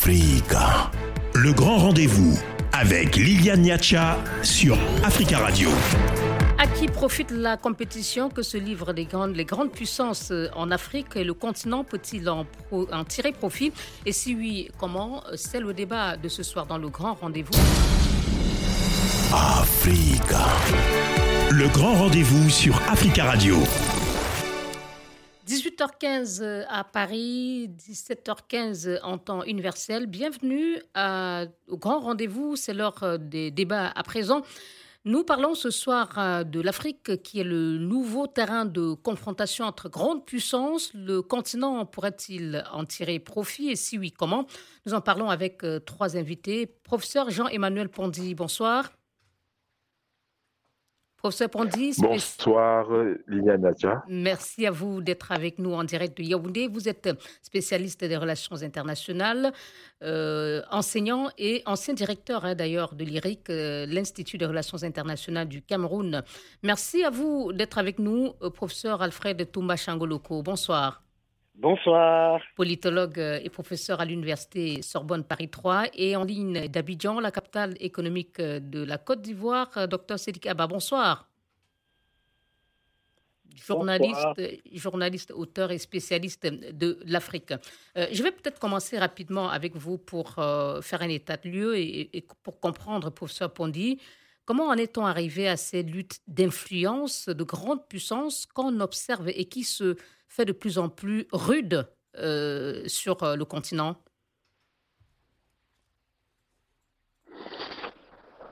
Africa. Le grand rendez-vous avec Liliane Niacha sur Africa Radio. À qui profite la compétition que se livrent les grandes, les grandes puissances euh, en Afrique et le continent peut-il en, en tirer profit? Et si oui, comment? C'est le débat de ce soir dans le grand rendez-vous. Africa. Le grand rendez-vous sur Africa Radio. 18h15 à Paris, 17h15 en temps universel. Bienvenue au grand rendez-vous. C'est l'heure des débats à présent. Nous parlons ce soir euh, de l'Afrique qui est le nouveau terrain de confrontation entre grandes puissances. Le continent pourrait-il en tirer profit? Et si oui, comment? Nous en parlons avec euh, trois invités. Professeur Jean-Emmanuel Pondy, bonsoir. Professeur Pondy. Bonsoir, Liliane Nadia. Merci à vous d'être avec nous en direct de Yaoundé. Vous êtes spécialiste des relations internationales, euh, enseignant et ancien directeur hein, d'ailleurs de l'IRIC, euh, l'Institut des relations internationales du Cameroun. Merci à vous d'être avec nous, euh, professeur Alfred Toumba Changoloko. Bonsoir. Bonsoir. Politologue et professeur à l'université Sorbonne Paris 3 et en ligne d'Abidjan, la capitale économique de la Côte d'Ivoire, docteur Sédik Abba. Bonsoir. Journaliste, journaliste, auteur et spécialiste de l'Afrique. Euh, je vais peut-être commencer rapidement avec vous pour euh, faire un état de lieu et, et pour comprendre, professeur Pondy, comment en est-on arrivé à ces luttes d'influence de grandes puissances qu'on observe et qui se fait de plus en plus rude euh, sur euh, le continent?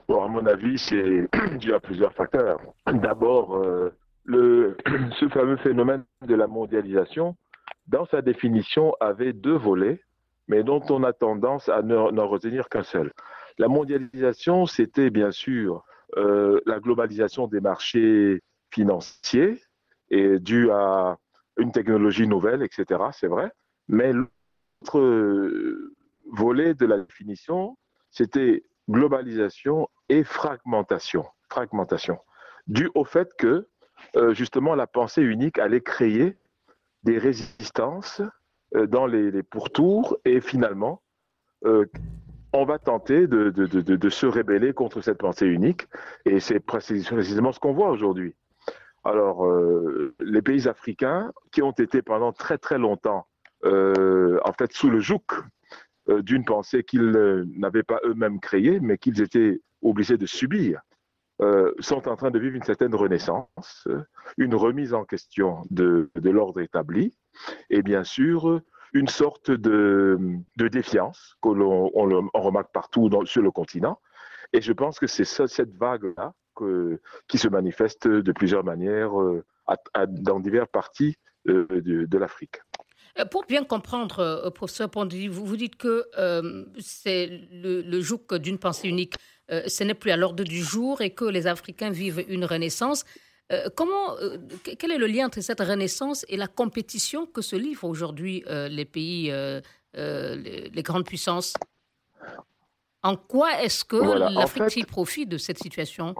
À mon avis, c'est dû à plusieurs facteurs. D'abord, euh, ce fameux phénomène de la mondialisation, dans sa définition, avait deux volets, mais dont on a tendance à n'en retenir qu'un seul. La mondialisation, c'était bien sûr euh, la globalisation des marchés financiers et due à une technologie nouvelle, etc. C'est vrai. Mais l'autre euh, volet de la définition, c'était globalisation et fragmentation. Fragmentation. Dû au fait que, euh, justement, la pensée unique allait créer des résistances dans les, pourtours et finalement, on va tenter de, se rebeller contre cette pensée unique. Et c'est précisément ce qu'on voit aujourd'hui. Alors, euh, les pays africains qui ont été pendant très très longtemps, euh, en fait, sous le joug euh, d'une pensée qu'ils n'avaient pas eux-mêmes créée, mais qu'ils étaient obligés de subir, sont en train de vivre une certaine renaissance, une remise en question de l'ordre établi, et bien sûr une sorte de, de défiance que l'on on, remarque partout sur le continent. Et je pense que c'est cette vague-là qui se manifeste de plusieurs manières euh, dans diverses parties euh, de, l'Afrique. Euh, pour bien comprendre, professeur Pondy, vous, vous dites que c'est le, le joug d'une pensée unique. Ce n'est plus à l'ordre du jour et que les Africains vivent une renaissance. Euh, comment, quel est le lien entre cette renaissance et la compétition que se livrent aujourd'hui les pays, les, les, grandes puissances? En quoi est-ce que voilà, l'Afrique en fait, profite de cette situation?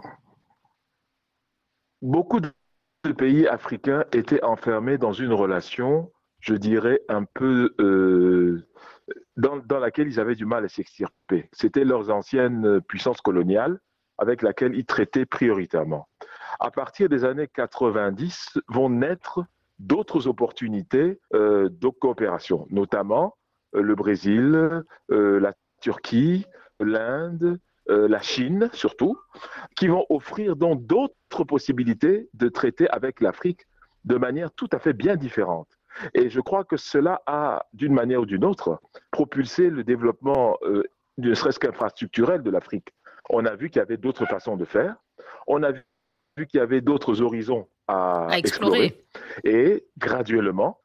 Beaucoup de pays africains étaient enfermés dans une relation, je dirais, un peu euh, dans, dans, laquelle ils avaient du mal à s'extirper. C'était leurs anciennes puissances coloniales avec laquelle ils traitaient prioritairement. À partir des années 90 vont naître d'autres opportunités euh, de coopération, notamment euh, le Brésil, euh, la Turquie, l'Inde, la Chine surtout, qui vont offrir donc d'autres possibilités de traiter avec l'Afrique de manière tout à fait bien différente. Et je crois que cela a, d'une manière ou d'une autre, propulsé le développement, ne serait-ce qu'infrastructurel de l'Afrique. On a vu qu'il y avait d'autres façons de faire. On a vu qu'il y avait d'autres horizons à, à explorer. explorer. Et graduellement,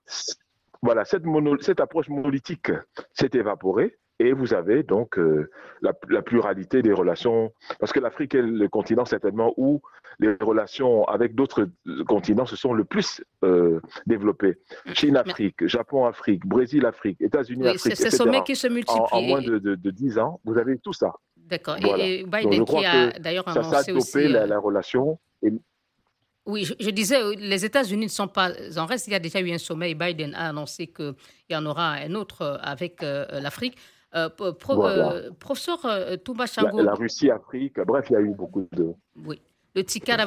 voilà, cette, mono, cette approche monolithique s'est évaporée et vous avez donc euh, la, la, pluralité des relations, parce que l'Afrique est le continent certainement où les relations avec d'autres continents se sont le plus euh, développées. Chine-Afrique, Japon-Afrique, Brésil-Afrique, États-Unis-Afrique, oui, c'est ce sommet qui se multiplie. En, en moins de, de, de, 10 ans, vous avez tout ça. D'accord. Voilà. Et, Biden qui a d'ailleurs annoncé ça, ça a aussi... La, la relation. Et, oui, je, je, disais, les États-Unis ne sont pas en reste. Il y a déjà eu un sommet et Biden a annoncé qu'il y en aura un autre avec euh, l'Afrique. professeur Touba la, la, Russie, Afrique, bref, il y a eu beaucoup de. Oui le TICAD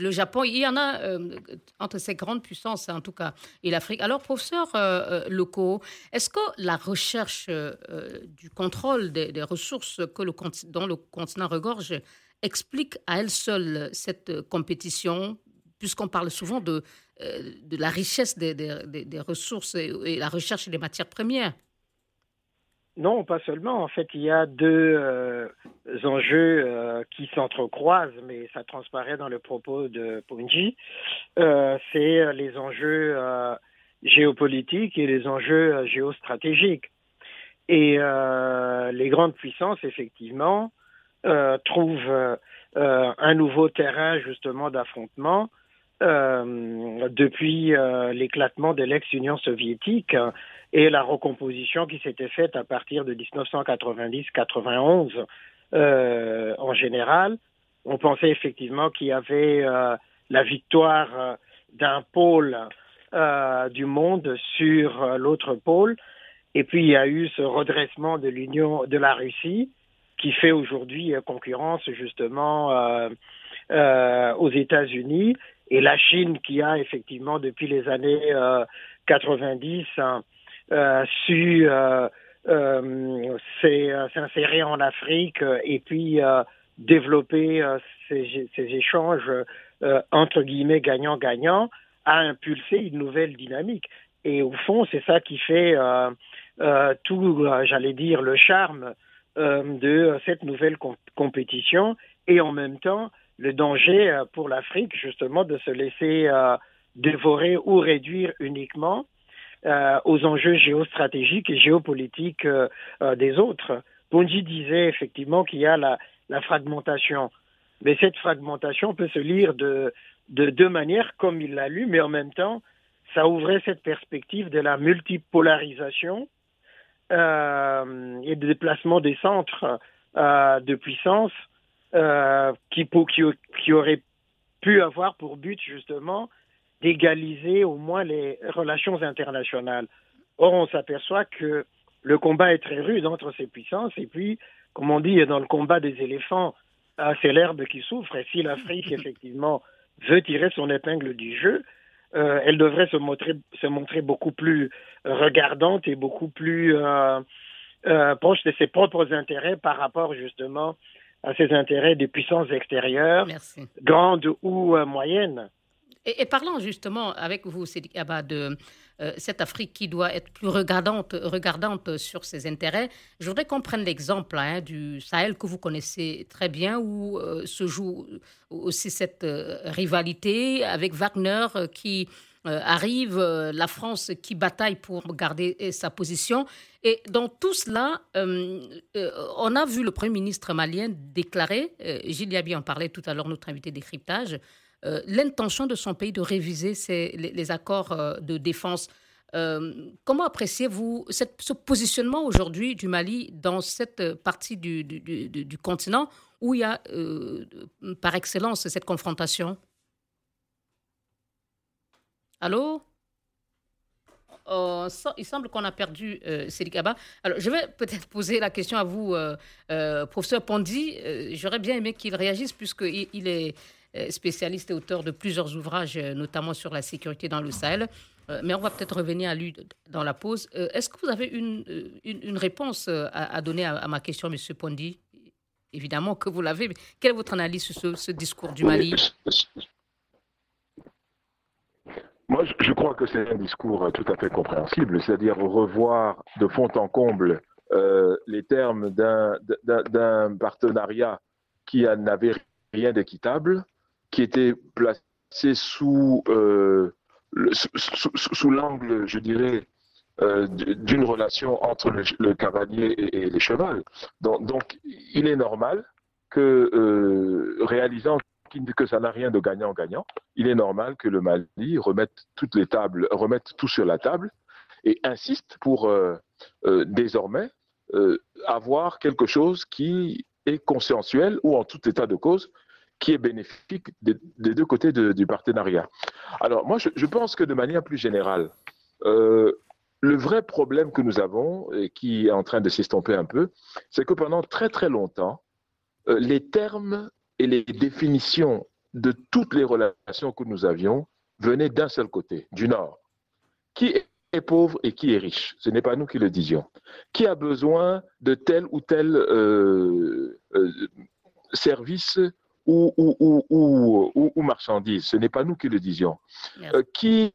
le Japon, il y en a euh, entre ces grandes puissances, en tout cas, et l'Afrique. Alors, professeur euh, euh locaux, est-ce que la recherche euh, du contrôle des, ressources que le, dont le continent regorge explique à elle seule cette compétition, puisqu'on parle souvent de, de la richesse des, des ressources et la recherche des matières premières non, pas seulement. En fait, il y a deux euh, enjeux euh, qui s'entrecroisent, mais ça transparaît dans le propos de Punji. Euh, c'est les enjeux géopolitiques et les enjeux géostratégiques. Et les grandes puissances, effectivement, trouvent un nouveau terrain justement d'affrontement depuis l'éclatement de l'ex-Union soviétique et la recomposition qui s'était faite à partir de 1990-91 euh, en général. On pensait effectivement qu'il y avait euh, la victoire euh, d'un pôle euh, du monde sur euh, l'autre pôle, et puis il y a eu ce redressement de l'Union de la Russie qui fait aujourd'hui concurrence justement aux États-Unis et la Chine qui a effectivement depuis les années 90 euh, su euh, euh, s'insérer en Afrique et puis développer ces, ces, échanges entre guillemets gagnant-gagnant a impulsé une nouvelle dynamique. Et au fond, c'est ça qui fait euh, tout, j'allais dire, le charme euh, de cette nouvelle compétition et en même temps le danger pour l'Afrique justement de se laisser dévorer ou réduire uniquement euh, aux enjeux géostratégiques et géopolitiques euh, euh, des autres. Ponji disait effectivement qu'il y a la, fragmentation. Mais cette fragmentation peut se lire de deux manières, comme il l'a lu, mais en même temps, ça ouvrait cette perspective de la multipolarisation euh, et de déplacement des centres euh, de puissance euh, qui, pour, qui, qui aurait pu avoir pour but justement d'égaliser au moins les relations internationales. Or, on s'aperçoit que le combat est très rude entre ces puissances et puis, comme on dit, dans le combat des éléphants, ah, c'est l'herbe qui souffre. Et si l'Afrique, effectivement, veut tirer son épingle du jeu, euh, elle devrait se montrer, se montrer beaucoup plus regardante et beaucoup plus euh, euh, proche de ses propres intérêts par rapport justement à ses intérêts des puissances extérieures, Merci. grandes ou moyennes. Et, parlant justement avec vous, Cédric de euh, cette Afrique qui doit être plus regardante, sur ses intérêts, je voudrais qu'on prenne l'exemple hein, du Sahel que vous connaissez très bien, où euh, se joue aussi cette euh, rivalité avec Wagner qui arrive, la France qui bataille pour garder sa position. Et dans tout cela, on a vu le Premier ministre malien déclarer, Gilles Yabi en parlait tout à l'heure, notre invité décryptage, euh, l'intention de son pays de réviser les, accords euh, de défense. Euh, comment appréciez-vous ce positionnement aujourd'hui du Mali dans cette partie du, continent où il y a par excellence cette confrontation? Allô? Oh, il semble qu'on a perdu euh, Alors, je vais peut-être poser la question à vous, professeur Pondy. J'aurais bien aimé qu'il réagisse puisqu'il il est spécialiste et auteur de plusieurs ouvrages, euh, notamment sur la sécurité dans le Sahel. Euh, mais on va peut-être revenir à lui dans la pause. Est-ce que vous avez une, réponse à, donner à, ma question, M. Pondi? Évidemment que vous l'avez. Quelle est votre analyse sur ce, discours du Mali? Moi, je crois que c'est un discours tout à fait compréhensible, c'est-à-dire revoir de fond en comble les termes d'un partenariat qui n'avait rien d'équitable, qui était placé sous, euh, l'angle, je dirais, euh, d'une relation entre le, cavalier et, les chevaux. Donc, il est normal que, euh, réalisant que ça n'a rien de gagnant-gagnant, il est normal que le Mali remette toutes les tables, remette tout sur la table et insiste pour désormais avoir quelque chose qui est conscientuel ou en tout état de cause qui est bénéfique des, deux côtés du partenariat. Alors moi, je, pense que de manière plus générale, euh, le vrai problème que nous avons, et qui est en train de s'estomper un peu, c'est que pendant très très longtemps, euh, les termes et les définitions de toutes les relations que nous avions venaient d'un seul côté, du Nord. Qui est pauvre et qui est riche? Ce n'est pas nous qui le disions. Qui a besoin de tel ou tel euh, service ou, ou, marchandises. Ce n'est pas nous qui le disions. qui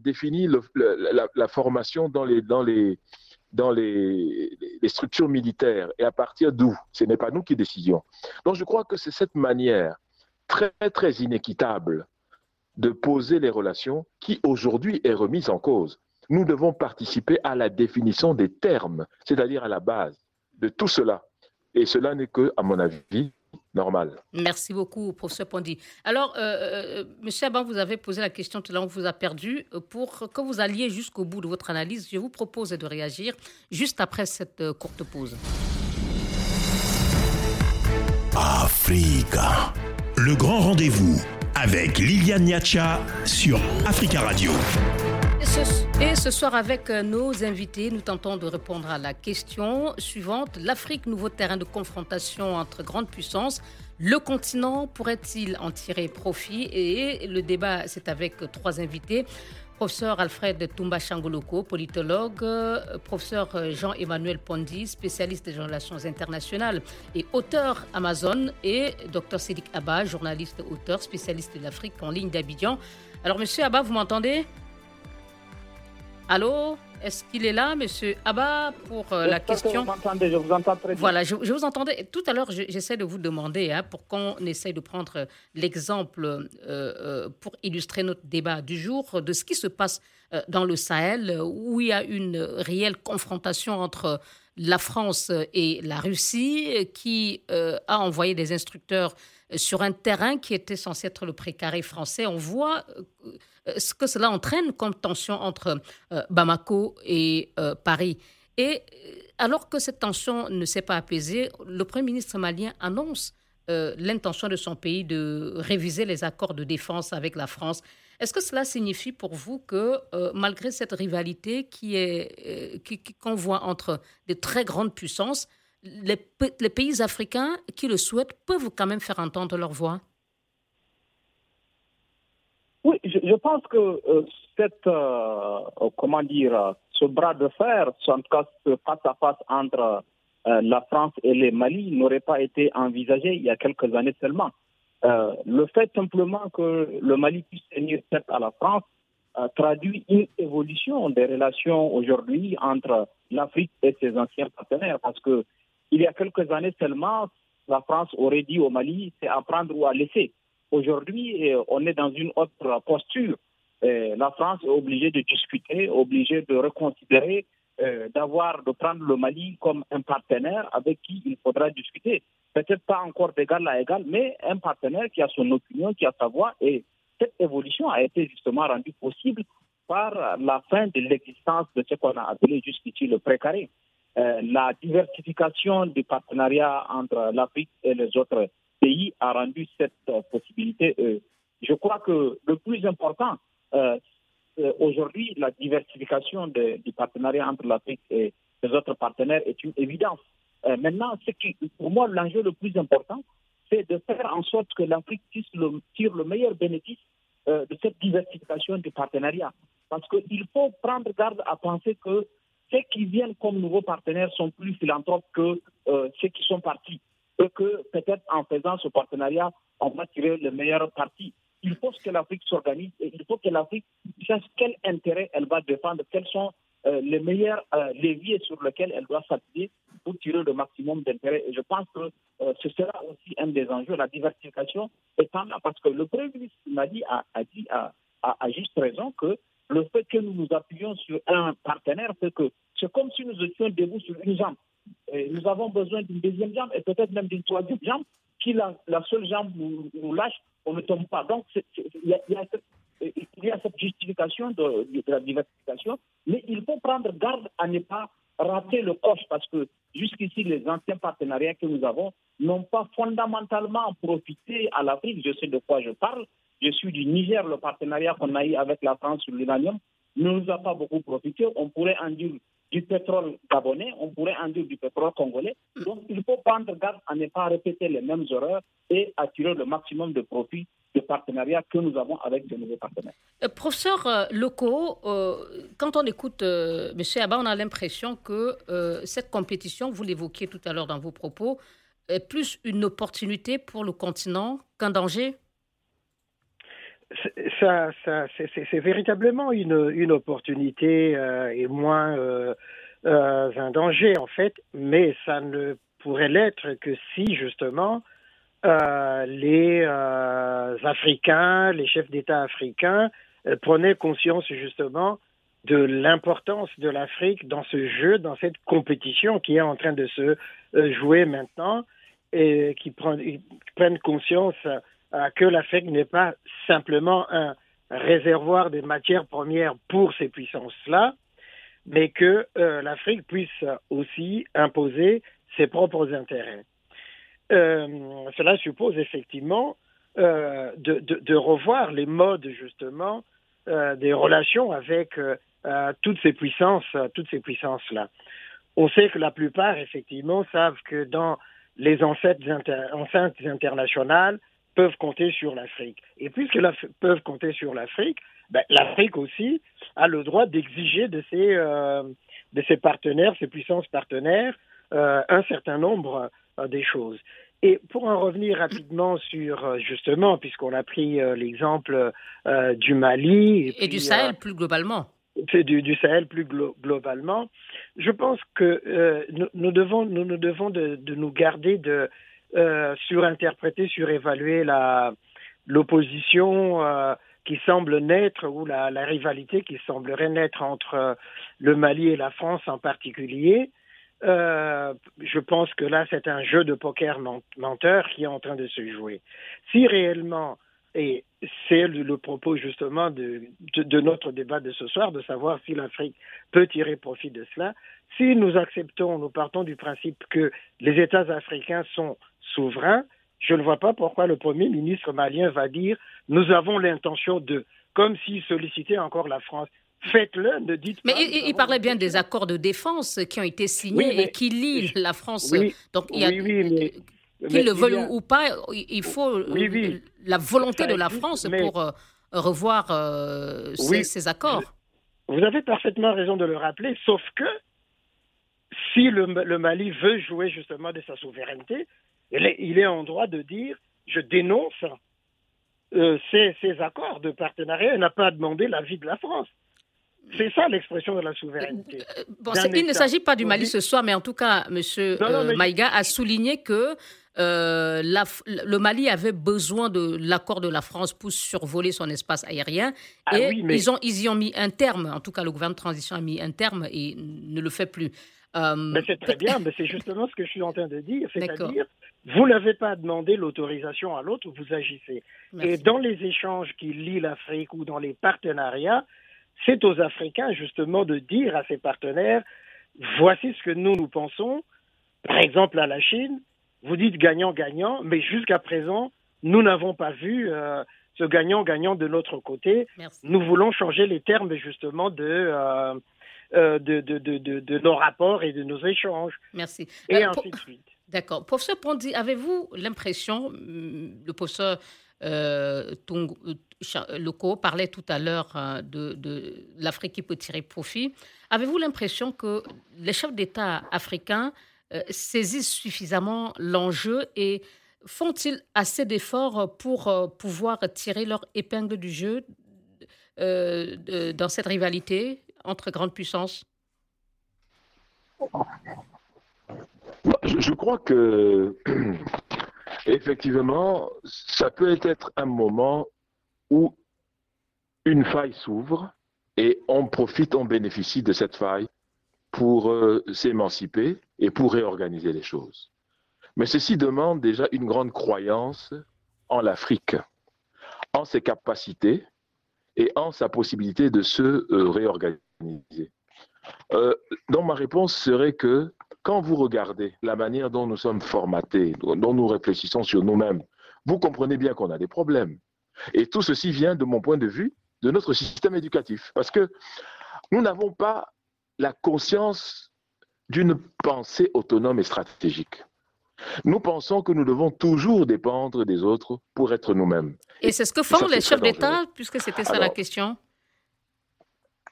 définit la, formation dans les, dans les, dans les, structures militaires et à partir d'où? Ce n'est pas nous qui décidions. Donc je crois que c'est cette manière très très inéquitable de poser les relations qui aujourd'hui est remise en cause. Nous devons participer à la définition des termes, c'est-à-dire à la base de tout cela. Et cela n'est que, à mon avis, normal. Merci beaucoup, professeur Pondy. Alors, euh, euh, Monsieur Abba, vous avez posé la question tout à l'heure, on vous a perdu. Pour que vous alliez jusqu'au bout de votre analyse, je vous propose de réagir juste après cette euh, courte pause. Africa. Le grand rendez-vous avec Liliane Niacha sur Africa Radio. Et ce, soir, avec euh, nos invités, nous tentons de répondre à la question suivante. L'Afrique, nouveau terrain de confrontation entre grandes puissances. Le continent pourrait-il en tirer profit? Et le débat, c'est avec trois invités. Professeur Alfred Toumba Changoloko, politologue, euh, professeur euh, Jean-Emmanuel Pondi, spécialiste des relations internationales et auteur Amazon, et docteur Sédic Abba, journaliste auteur, spécialiste de l'Afrique en ligne d'Abidjan. Alors, monsieur Abba, vous m'entendez? Allô Est-ce qu'il est là, monsieur Abba, pour euh, la question? Vous je vous entends très bien. Voilà, je, vous entendais. Tout à l'heure, j'essaie de vous demander, hein, pour qu'on essaye de prendre l'exemple euh, euh, pour illustrer notre débat du jour, de ce qui se passe dans le Sahel, où il y a une réelle confrontation entre la France et la Russie, qui a envoyé des instructeurs sur un terrain qui était censé être le précaré français. On voit euh, ce que cela entraîne comme tension entre euh, Bamako et euh, Paris. Et alors que cette tension ne s'est pas apaisée, le Premier ministre malien annonce l'intention de son pays de réviser les accords de défense avec la France. Est-ce que cela signifie pour vous que malgré cette rivalité qui est qu'on voit entre de très grandes puissances, les, pays africains qui le souhaitent peuvent quand même faire entendre leur voix? Oui, je, pense que euh, cette, euh, comment dire, ce bras de fer, en tout cas ce face à face entre euh, la France et le Mali n'aurait pas été envisagé il y a quelques années seulement. le fait simplement que le Mali puisse tenir tête à la France traduit une évolution des relations aujourd'hui entre l'Afrique et ses anciens partenaires, parce que il y a quelques années seulement, la France aurait dit au Mali, c'est à prendre ou à laisser. Aujourd'hui, euh, on est dans une autre posture. Euh, la France est obligée de discuter, obligée de reconsidérer, euh, d'avoir, de prendre le Mali comme un partenaire avec qui il faudra discuter. Peut-être pas encore d'égal à égal, mais un partenaire qui a son opinion, qui a sa voix. Et cette évolution a été justement rendue possible par la fin de l'existence de ce qu'on a appelé jusqu'ici le précaré. la diversification du partenariat entre l'Afrique et les autres pays a rendu cette euh, possibilité. Euh, je crois que le plus important, euh, aujourd'hui, la diversification du partenariat entre l'Afrique et les autres partenaires est une évidence. maintenant, pour moi, l'enjeu le plus important, c'est de faire en sorte que l'Afrique tire le meilleur bénéfice de cette diversification du partenariat. Parce qu'il faut prendre garde à penser que ceux qui viennent comme nouveaux partenaires sont plus philanthropes que ceux qui sont partis et que peut-être en faisant ce partenariat, on va tirer le meilleur parti. Il faut que l'Afrique s'organise et il faut que l'Afrique sache quel intérêt elle va défendre, quels sont euh, les meilleurs euh, leviers sur lesquels elle doit s'appuyer pour tirer le maximum d'intérêt. Et je pense que euh, ce sera aussi un des enjeux, la diversification étant là, parce que le Premier ministre Mali a, a dit à, a, juste raison que le fait que nous nous appuyons sur un partenaire, c'est que c'est comme si nous étions debout sur une jambe nous avons besoin d'une deuxième jambe et peut-être même d'une troisième jambe. Si la, seule jambe nous, lâche, on ne tombe pas. Donc, il y, a cette justification de, la diversification, mais il faut prendre garde à ne pas rater le coche parce que jusqu'ici, les anciens partenariats que nous avons n'ont pas fondamentalement profité à l'Afrique. Je sais de quoi je parle. Je suis du Niger, le partenariat qu'on a eu avec la France sur l'uranium ne nous a pas beaucoup profité. On pourrait en dire du pétrole gabonais, on pourrait en dire du pétrole congolais. Donc, il faut prendre garde à ne pas répéter les mêmes erreurs et attirer le maximum de profit de partenariat que nous avons avec de nouveaux partenaires. Euh, professeur euh, Loco, euh, quand on écoute M. Abba, on a l'impression que cette compétition, vous l'évoquiez tout à l'heure dans vos propos, est plus une opportunité pour le continent qu'un danger ça, ça c'est véritablement une, une opportunité et moins un danger en fait, mais ça ne pourrait l'être que si justement euh, les euh, Africains, les chefs d'État africains euh, prenaient conscience justement de l'importance de l'Afrique dans ce jeu, dans cette compétition qui est en train de se jouer maintenant, et qui prennent, conscience que l'Afrique n'est pas simplement un réservoir de matières premières pour ces puissances-là, mais que l'Afrique puisse aussi imposer ses propres intérêts. Euh, cela suppose effectivement euh, de, revoir les modes justement euh, des relations avec toutes ces puissances, toutes ces puissances là. On sait que la plupart effectivement savent que dans les enceintes internationales peuvent compter sur l'Afrique. Et puisque peuvent compter sur l'Afrique, ben, l'Afrique aussi a le droit d'exiger de ses, de ses partenaires, ses puissances partenaires, un certain nombre euh, des choses. Et pour en revenir rapidement sur, euh, justement, puisqu'on a pris euh, l'exemple du Mali. Et, du Sahel plus globalement. Du, du, Sahel plus globalement, je pense que nous, devons, nous, nous devons de, nous garder de surinterpréter, surévaluer l'opposition qui semble naître ou la, la, rivalité qui semblerait naître entre le Mali et la France en particulier. Euh, je pense que là, c'est un jeu de poker menteur qui est en train de se jouer. Si réellement, et c'est le, propos justement de, de, notre débat de ce soir, de savoir si l'Afrique peut tirer profit de cela, si nous acceptons, nous partons du principe que les États africains sont souverains, je ne vois pas pourquoi le Premier ministre malien va dire nous avons l'intention de, comme s'il sollicitait encore la France faites-le, ne dites pas. Mais il, parlait bien des accords de défense qui ont été signés et qui lient la France. Donc, il y a, qu'ils le veulent ou pas, il faut la volonté de la France pour euh, revoir euh, ces, accords. Vous avez parfaitement raison de le rappeler, sauf que si le, Mali veut jouer justement de sa souveraineté, il est, en droit de dire je dénonce euh, ces, ces, accords de partenariat et n'a pas à demander l'avis de la France. C'est ça l'expression de la souveraineté. Euh, bon, il ne s'agit pas du Mali ce soir, mais en tout cas, M. Euh, Maïga a souligné que euh, le Mali avait besoin de l'accord de la France pour survoler son espace aérien. Ah et ils, ont, ils y ont mis un terme. En tout cas, le gouvernement de transition a mis un terme et ne le fait plus. mais c'est très bien, mais c'est justement ce que je suis en train de dire. C'est-à-dire, vous n'avez pas demandé l'autorisation à l'autre, vous agissez. Et dans les échanges qui lient l'Afrique ou dans les partenariats, c'est aux Africains justement de dire à ses partenaires, voici ce que nous nous pensons, par exemple à la Chine, vous dites gagnant-gagnant, mais jusqu'à présent, nous n'avons pas vu euh, ce gagnant-gagnant de notre côté. Nous voulons changer les termes justement euh, euh, de, de, de, de, nos rapports et de nos échanges. Merci. Et ainsi de suite. D'accord. Professeur Pondi, avez-vous l'impression, le professeur euh, euh, locaux parlait tout à l'heure euh, de, de l'Afrique qui peut tirer profit. Avez-vous l'impression que les chefs d'État africains saisissent suffisamment l'enjeu et font-ils assez d'efforts pour pouvoir tirer leur épingle du jeu dans cette rivalité entre grandes puissances? Je crois que Effectivement, ça peut être un moment où une faille s'ouvre et on profite, on bénéficie de cette faille pour euh, s'émanciper et pour réorganiser les choses. Mais ceci demande déjà une grande croyance en l'Afrique, en ses capacités et en sa possibilité de se euh, réorganiser. Euh, donc ma réponse serait que quand vous regardez la manière dont nous sommes formatés, dont nous réfléchissons sur nous-mêmes, vous comprenez bien qu'on a des problèmes. Et tout ceci vient, de mon point de vue, de notre système éducatif. Parce que nous n'avons pas la conscience d'une pensée autonome et stratégique. Nous pensons que nous devons toujours dépendre des autres pour être nous-mêmes. Et c'est ce que font les chefs d'État, puisque c'était ça la question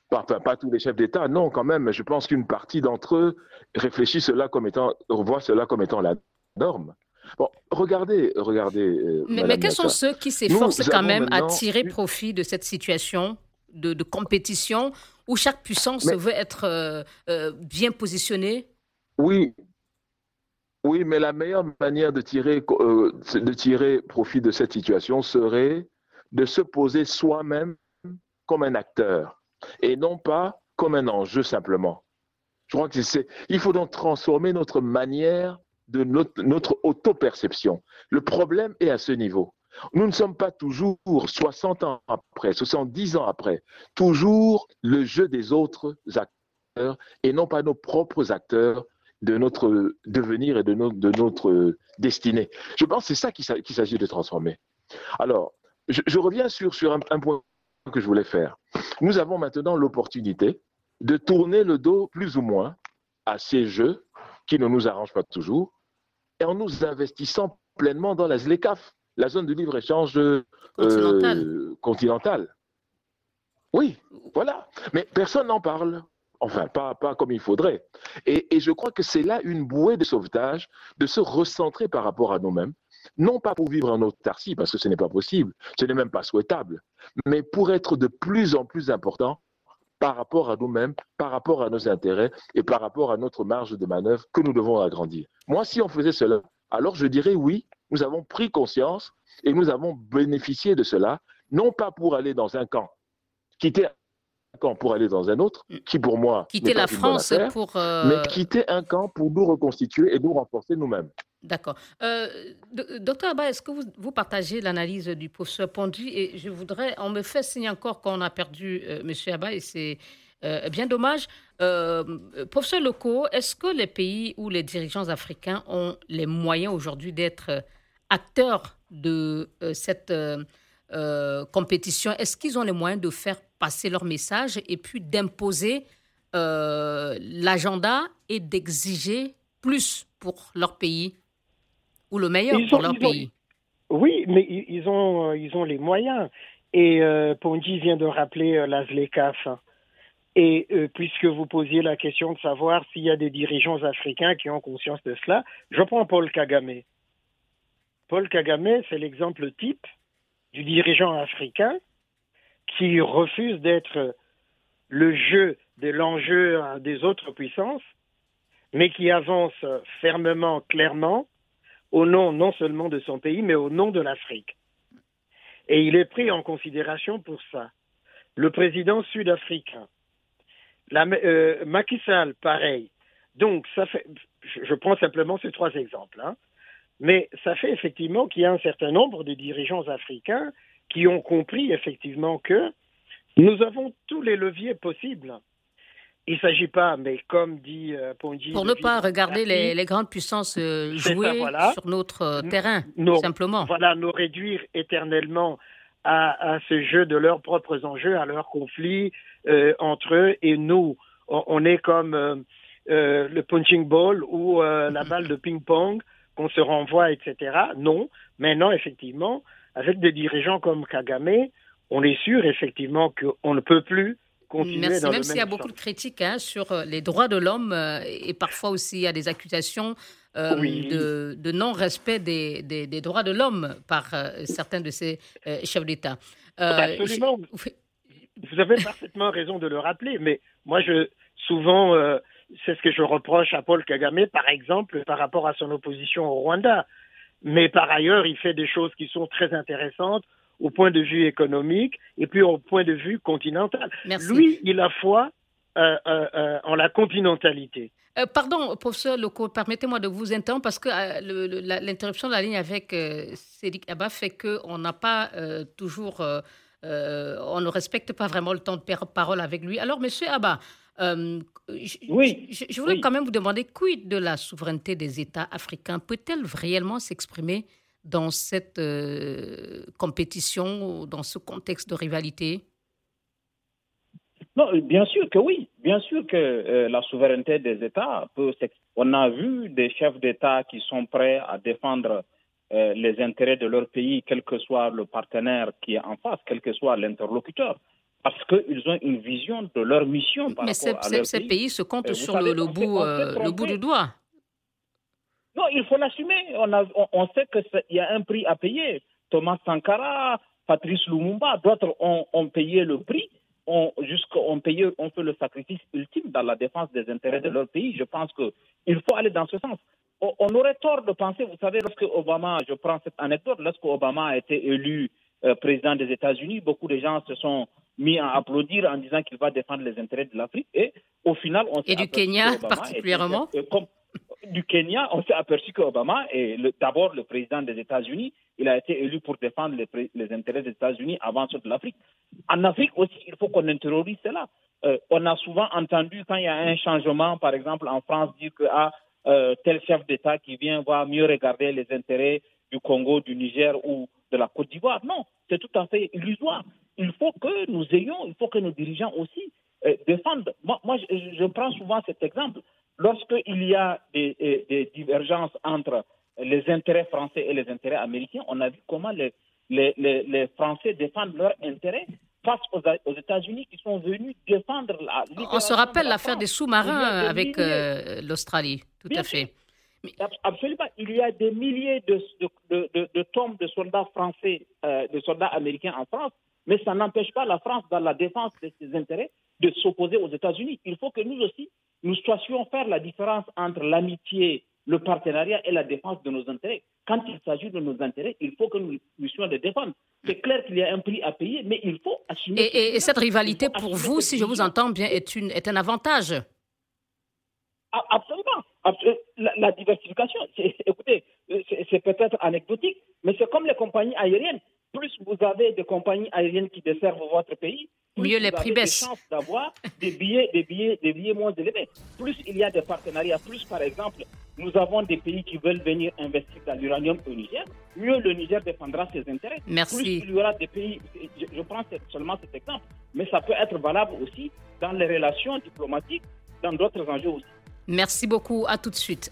pas, pas, tous les chefs d'État, non, quand même. Mais je pense qu'une partie d'entre eux réfléchit cela comme étant, voit cela comme étant la norme. Bon, regardez, regardez. Euh, mais, quels sont ceux qui s'efforcent quand même à tirer profit de cette situation de, compétition où chaque puissance veut être euh, euh, bien positionnée? Oui, oui, mais la meilleure manière de tirer, de tirer profit de cette situation serait de se poser soi-même comme un acteur et non pas comme un enjeu simplement. Je crois que c'est, il faut donc transformer notre manière de notre, auto-perception. Le problème est à ce niveau. Nous ne sommes pas toujours 60 ans après, 70 ans après, toujours le jeu des autres acteurs et non pas nos propres acteurs de notre devenir et de, de notre destinée. Je pense que c'est ça qu'il s'agit de transformer. Alors, je, reviens sur, sur un point que je voulais faire. Nous avons maintenant l'opportunité de tourner le dos plus ou moins à ces jeux qui ne nous arrangent pas toujours et en nous investissant pleinement dans la ZLECAF, la zone de libre-échange euh, continentale. Oui, voilà. Mais personne n'en parle. Enfin, pas, pas comme il faudrait. Et, et je crois que c'est là une bouée de sauvetage de se recentrer par rapport à nous-mêmes non pas pour vivre en autarcie, parce que ce n'est pas possible, ce n'est même pas souhaitable, mais pour être de plus en plus important par rapport à nous-mêmes, par rapport à nos intérêts et par rapport à notre marge de manœuvre que nous devons agrandir. Moi, si on faisait cela, alors je dirais oui, nous avons pris conscience et nous avons bénéficié de cela, non pas pour aller dans un camp, quitter un camp pour aller dans un autre, qui pour moi quitter la France pour euh, mais quitter un camp pour nous reconstituer et nous renforcer nous-mêmes. D'accord. Euh, docteur Abba, est-ce que vous, partagez l'analyse du professeur Pondy Et je voudrais, on me fait signe encore qu'on a perdu euh, M. Abba et c'est euh, bien dommage. professeur Loco, est-ce que les pays ou les dirigeants africains ont les moyens aujourd'hui d'être acteurs de cette compétition? Est-ce qu'ils ont les moyens de faire passer leur message et puis d'imposer l'agenda et d'exiger plus pour leur pays ou le meilleur pour leur pays. oui, mais ils ont, euh, ils ont les moyens. Et euh, Pondy vient de rappeler euh, la ZLECAF. Et puisque vous posiez la question de savoir s'il y a des dirigeants africains qui ont conscience de cela, je prends Paul Kagame. Paul Kagame, c'est l'exemple type du dirigeant africain qui refuse d'être le jeu de l'enjeu des autres puissances, mais qui avance fermement, clairement, au nom non seulement de son pays, mais au nom de l'Afrique. Et il est pris en considération pour ça. Le président sud-africain, euh, Macky pareil. Donc, ça fait, je prends simplement ces trois exemples, hein. mais ça fait effectivement qu'il y a un certain nombre de dirigeants africains qui ont compris effectivement que nous avons tous les leviers possibles il ne s'agit pas, mais comme dit euh. Pour ne pas regarder les, grandes puissances euh, jouer sur notre euh, terrain, simplement. Voilà, nous réduire éternellement à, ce jeu de leurs propres enjeux, à leurs conflits entre eux et nous. On, est comme le punching ball ou la balle de ping-pong qu'on se renvoie, etc. Non, maintenant, effectivement, avec des dirigeants comme Kagame, on est sûr, effectivement, qu'on ne peut plus Merci. même s'il y a beaucoup de critiques hein, sur euh, les droits de l'homme euh, et parfois aussi il y a des accusations euh, de, non-respect des, des, droits de l'homme par certains de ces chefs d'État. Absolument. Vous avez parfaitement raison de le rappeler, mais moi, je, souvent, c'est ce que je reproche à Paul Kagame, par exemple, par rapport à son opposition au Rwanda. Mais par ailleurs, il fait des choses qui sont très intéressantes au point de vue économique et puis au point de vue continental. Lui, il a foi euh, euh, euh, en la continentalité. pardon, professeur Loco, permettez-moi de vous interrompre parce que l'interruption de la ligne avec Cédric Abba fait qu'on n'a pas toujours, on ne respecte pas vraiment le temps de parole avec lui. Alors, monsieur Abba, oui, je, voulais quand même vous demander, quid de la souveraineté des États africains? Peut-elle réellement s'exprimer dans cette euh, compétition, dans ce contexte de rivalité? Non, bien sûr que oui. Bien sûr que euh, la souveraineté des États peut On a vu des chefs d'État qui sont prêts à défendre euh, les intérêts de leur pays, quel que soit le partenaire qui est en face, quel que soit l'interlocuteur. Parce qu'ils ont une vision de leur mission par Mais rapport à ces pays. se comptent sur le, bout, le bout du doigt. Non, il faut l'assumer. On, on, sait qu'il y a un prix à payer. Thomas Sankara, Patrice Lumumba, d'autres ont, ont, payé le prix, ont, on payé, on fait le sacrifice ultime dans la défense des intérêts de leur pays. Je pense qu'il faut aller dans ce sens. On, aurait tort de penser, vous savez, lorsque Obama, je prends cette anecdote, lorsque Obama a été élu euh, président des États-Unis, beaucoup de gens se sont mis à applaudir en disant qu'il va défendre les intérêts de l'Afrique. Et au final, on Et du Kenya particulièrement du Kenya, on s'est aperçu qu'Obama est d'abord le président des États-Unis. Il a été élu pour défendre les, intérêts des États-Unis avant ceux de l'Afrique. En Afrique aussi, il faut qu'on intériorise cela. Euh, on a souvent entendu quand il y a un changement, par exemple en France, dire que ah, euh, tel chef d'État qui vient va mieux regarder les intérêts du Congo, du Niger ou de la Côte d'Ivoire. Non, c'est tout à fait illusoire. Il faut que nous ayons, il faut que nos dirigeants aussi euh, défendent. Moi, je, prends souvent cet exemple. Lorsqu'il y a des, divergences entre les intérêts français et les intérêts américains, on a vu comment les, les, Français défendent leurs intérêts face aux, États-Unis qui sont venus défendre la On se rappelle l'affaire des sous-marins avec euh, l'Australie, tout à fait. Absolument. Il y a des milliers de, de, tombes de soldats français, euh, de soldats américains en France, mais ça n'empêche pas la France, dans la défense de ses intérêts, de s'opposer aux États-Unis. Il faut que nous aussi, nous sachions faire la différence entre l'amitié, le partenariat et la défense de nos intérêts. Quand il s'agit de nos intérêts, il faut que nous puissions les défendre. C'est clair qu'il y a un prix à payer, mais il faut assumer. Et, cette rivalité, pour vous, si je vous entends bien, est, une, est un avantage Absolument. La, diversification, écoutez, c'est peut-être anecdotique, mais c'est comme les compagnies aériennes. Plus vous avez de compagnies aériennes qui desservent votre pays, mieux les prix baissent. chances d'avoir des billets, des billets, des billets moins élevés. Plus il y a des partenariats, plus par exemple, nous avons des pays qui veulent venir investir dans l'uranium au Niger, mieux le Niger défendra ses intérêts. Merci. Plus il y aura des pays, je, prends seulement cet exemple, mais ça peut être valable aussi dans les relations diplomatiques, dans d'autres enjeux aussi. Merci beaucoup, à tout de suite.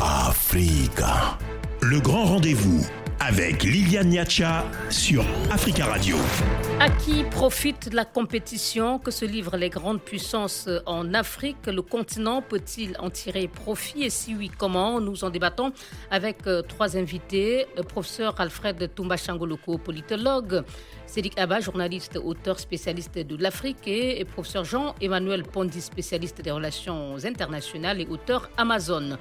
Africa, le grand rendez-vous avec Liliane Niacha sur Africa Radio. À qui profite la compétition que se livrent les grandes puissances en Afrique? Le continent peut-il en tirer profit? Et si oui, comment? Nous en débattons avec euh, trois invités. Euh, professeur Alfred Toumba Changoloko, politologue. Cédric Abba, journaliste, auteur spécialiste de l'Afrique. Et, professeur Jean-Emmanuel Pondi, spécialiste des relations internationales et auteur Amazon.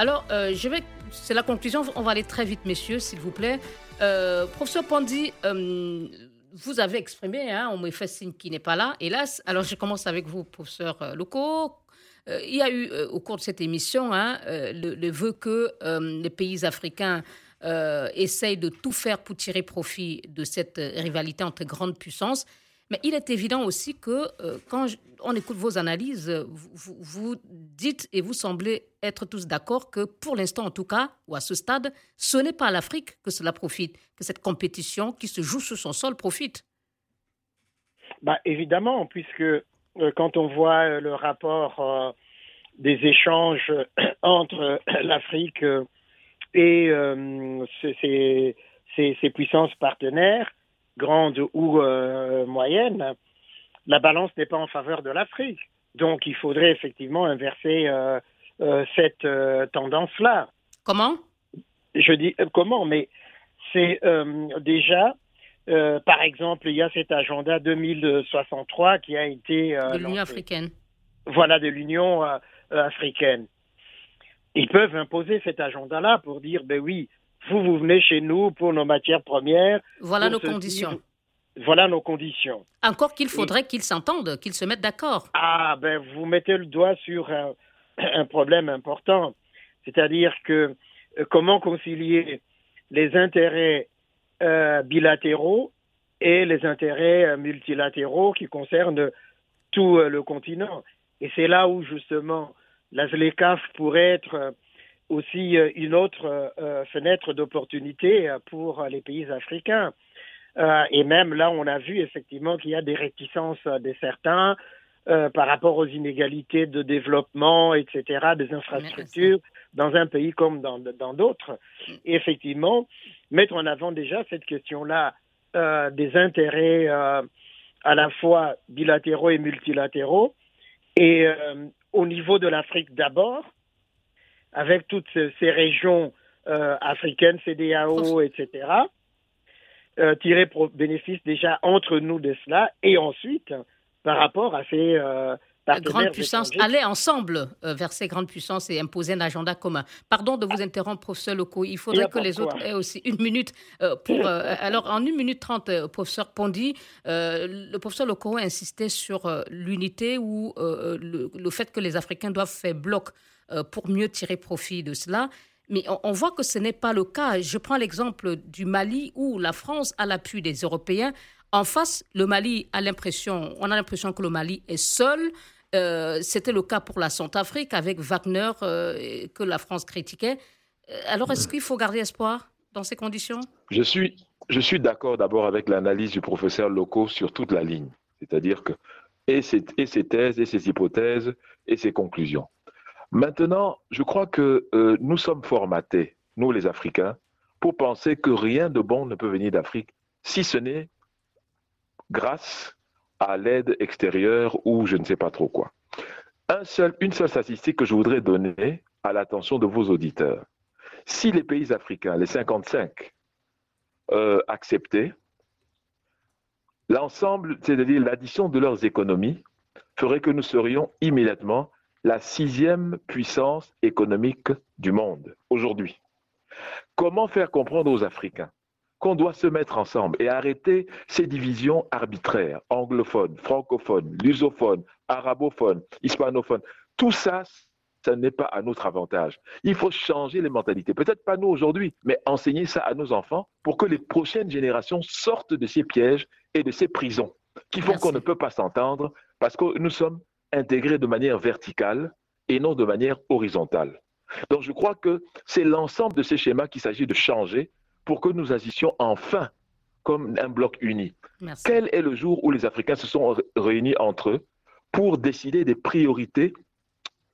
Alors, euh, je vais c'est la conclusion. On va aller très vite, messieurs, s'il vous plaît. Euh, professeur Pandi, euh, vous avez exprimé, hein, on me fait signe qui n'est pas là, hélas. Alors, je commence avec vous, professeur Loco. il y a eu, au cours de cette émission, hein, le, le, vœu que les pays africains essayent de tout faire pour tirer profit de cette rivalité entre grandes puissances. Mais il est évident aussi que euh, quand on écoute vos analyses, vous, vous, dites et vous semblez être tous d'accord que pour l'instant en tout cas, ou à ce stade, ce n'est pas à l'Afrique que cela profite, que cette compétition qui se joue sur son sol profite. Bah, évidemment, puisque euh, quand on voit euh, le rapport des échanges entre l'Afrique et ses puissances partenaires, grande ou euh, moyenne, la balance n'est pas en faveur de l'Afrique. Donc il faudrait effectivement inverser euh, euh, cette tendance-là. Comment? Je dis comment, mais c'est déjà, par exemple, il y a cet agenda 2063 qui a été... de l'Union africaine. Voilà, de l'Union africaine. Ils peuvent imposer cet agenda-là pour dire, ben oui, vous, vous venez chez nous pour nos matières premières. Voilà nos conditions. Voilà nos conditions. Encore qu'il faudrait qu'ils s'entendent, qu'ils se mettent d'accord. Ah, ben vous mettez le doigt sur un, problème important. C'est-à-dire que euh, comment concilier les intérêts euh, bilatéraux et les intérêts euh, multilatéraux qui concernent tout le continent. Et c'est là où justement la ZLECAF pourrait être aussi euh, une autre euh, fenêtre d'opportunité pour les pays africains. et même là, on a vu effectivement qu'il y a des réticences de certains par rapport aux inégalités de développement, etc., des infrastructures dans un pays comme dans d'autres. Et effectivement, mettre en avant déjà cette question-là des intérêts à la fois bilatéraux et multilatéraux, et au niveau de l'Afrique d'abord, avec toutes ces régions euh, africaines, CDAO, etc., euh, tirer bénéfice déjà entre nous de cela, et ensuite, par rapport à ces euh, grandes puissances, aller ensemble euh, vers ces grandes puissances et imposer un agenda commun. Pardon de vous interrompre, professeur Locaux. Il faudrait que les autres aient aussi une minute pour. alors, en une minute trente, professeur Pondy, le professeur Locaux insistait sur l'unité ou le, le, fait que les Africains doivent faire bloc euh, pour mieux tirer profit de cela. Mais on, voit que ce n'est pas le cas. Je prends l'exemple du Mali où la France a l'appui des Européens. En face, le Mali a l'impression, on a l'impression que le Mali est seul. Euh, c'était le cas pour la Centrafrique avec Wagner euh, que la France critiquait. Alors, est-ce qu'il faut garder espoir dans ces conditions? Je suis, je suis d'accord d'abord avec l'analyse du professeur Loco sur toute la ligne. C'est-à-dire que et ses, et ses thèses, et ses hypothèses, et ses conclusions. Maintenant, je crois que euh, nous sommes formatés, nous les Africains, pour penser que rien de bon ne peut venir d'Afrique, si ce n'est grâce à l'aide extérieure ou je ne sais pas trop quoi. Une seule statistique que je voudrais donner à l'attention de vos auditeurs. Si les pays africains, les 55, euh, acceptaient, l'ensemble, c'est-à-dire l'addition de leurs économies, ferait que nous serions immédiatement la sixième puissance économique du monde aujourd'hui. Comment faire comprendre aux Africains qu'on doit se mettre ensemble et arrêter ces divisions arbitraires, anglophones, francophones, lusophones, arabophones, hispanophones. Tout ça, ce n'est pas à notre avantage. Il faut changer les mentalités. Peut-être pas nous aujourd'hui, mais enseigner ça à nos enfants pour que les prochaines générations sortent de ces pièges et de ces prisons qui font qu'on ne peut pas s'entendre parce que nous sommes intégré de manière verticale et non de manière horizontale. Donc je crois que c'est l'ensemble de ces schémas qu'il s'agit de changer pour que nous agissions enfin comme un bloc uni. Quel est le jour où les Africains se sont réunis entre eux pour décider des priorités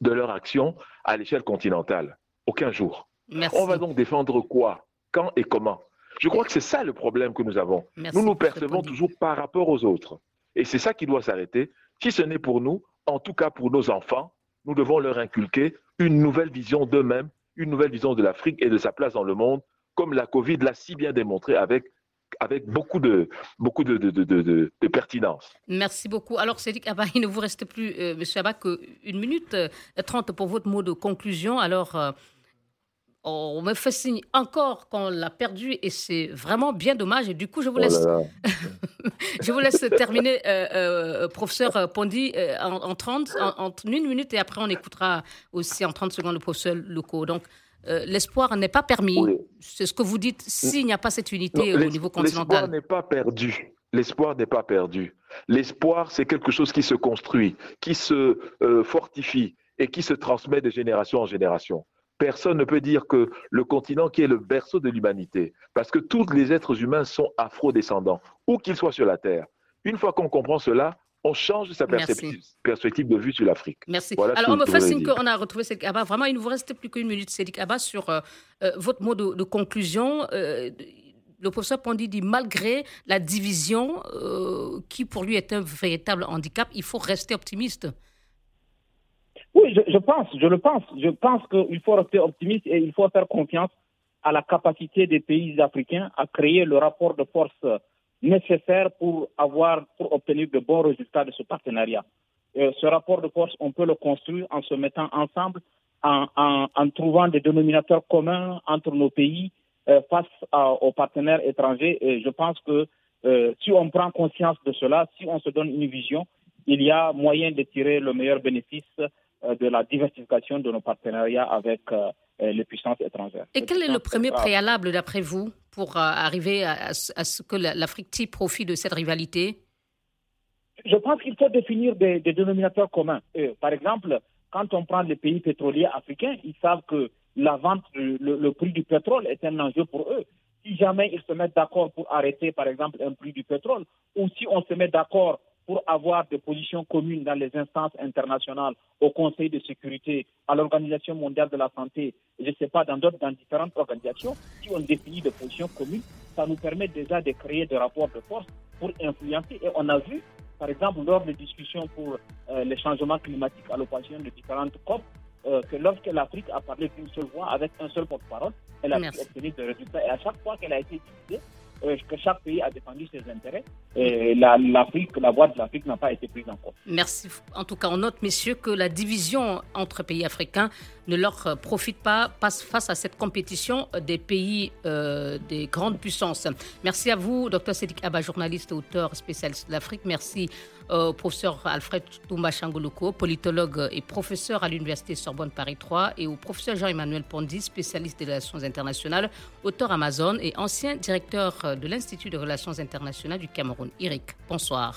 de leur action à l'échelle continentale? Aucun jour. On va donc défendre quoi? Quand et comment? Je crois que c'est ça le problème que nous avons. nous nous percevons toujours par rapport aux autres. Et c'est ça qui doit s'arrêter. Si ce n'est pour nous, en tout cas pour nos enfants, nous devons leur inculquer une nouvelle vision d'eux-mêmes, une nouvelle vision de l'Afrique et de sa place dans le monde, comme la Covid l'a si bien démontré avec avec beaucoup de, beaucoup de, de, de, pertinence. Merci beaucoup. Alors, Cédric Abba, il ne vous reste plus. Euh, Monsieur Abba, qu'une minute euh, trente pour votre mot de conclusion. Alors, euh, on me fait signe encore qu'on l'a perdu et c'est vraiment bien dommage. Et du coup, je vous oh laisse, je vous laisse terminer, euh, professeur Pondy, en, 30, en, une minute et après on écoutera aussi en 30 secondes le professeur Loco. Donc, l'espoir n'est pas permis. C'est ce que vous dites s'il n'y a pas cette unité au niveau continental. L'espoir n'est pas perdu. L'espoir n'est pas perdu. L'espoir, c'est quelque chose qui se construit, qui se fortifie et qui se transmet de génération en génération personne ne peut dire que le continent qui est le berceau de l'humanité, parce que tous les êtres humains sont afro-descendants, où qu'ils soient sur la Terre. Une fois qu'on comprend cela, on change sa perspective de vue sur l'Afrique. Merci. Alors, on me fascine qu'on a retrouvé Cédric Abba. Vraiment, il ne vous reste plus qu'une minute, Cédric Abba, sur euh, euh, votre mot de, conclusion. Euh, le professeur Pondy dit malgré la division qui pour lui est un véritable handicap, il faut rester optimiste. Oui, je, pense, je le pense. Je pense qu'il faut rester optimiste et il faut faire confiance à la capacité des pays africains à créer le rapport de force nécessaire pour avoir, pour obtenir de bons résultats de ce partenariat. Euh, ce rapport de force, on peut le construire en se mettant ensemble, en, trouvant des dénominateurs communs entre nos pays euh, face aux partenaires étrangers. Et je pense que euh, si on prend conscience de cela, si on se donne une vision, il y a moyen de tirer le meilleur bénéfice de la diversification de nos partenariats avec euh, euh, les puissances étrangères. Et quel est le premier préalable, d'après vous, pour arriver à, ce que l'Afrique tire profit de cette rivalité? Je pense qu'il faut définir des, dénominateurs communs. par exemple, quand on prend les pays pétroliers africains, ils savent que la vente, le, prix du pétrole est un enjeu pour eux. si jamais ils se mettent d'accord pour arrêter, par exemple, un prix du pétrole, ou si on se met d'accord pour avoir des positions communes dans les instances internationales, au Conseil de sécurité, à l'Organisation mondiale de la santé, je ne sais pas, dans d'autres, dans différentes organisations, si on définit des positions communes, ça nous permet déjà de créer des rapports de force pour influencer. Et on a vu, par exemple, lors des discussions pour euh, les changements climatiques à l'occasion de différentes COP, euh, que lorsque l'Afrique a parlé d'une seule voix avec un seul porte-parole, elle a pu obtenir des résultats. Et à chaque fois qu'elle a été utilisée, que chaque pays a défendu ses intérêts. Et la, l'Afrique, la voix de l'Afrique n'a pas été prise en compte. Merci. En tout cas, on note, messieurs, que la division entre pays africains ne leur euh, profite pas face à cette compétition des pays euh, des grandes puissances. Merci à vous, docteur Sédik Abba, journaliste auteur spécialiste de l'Afrique. Merci au professeur Alfred Toumba Changoloko, politologue et professeur à l'Université Sorbonne Paris 3, et au professeur Jean-Emmanuel Pondi, spécialiste des relations internationales, auteur Amazon et ancien directeur de l'Institut de relations internationales du Cameroun. Eric, bonsoir.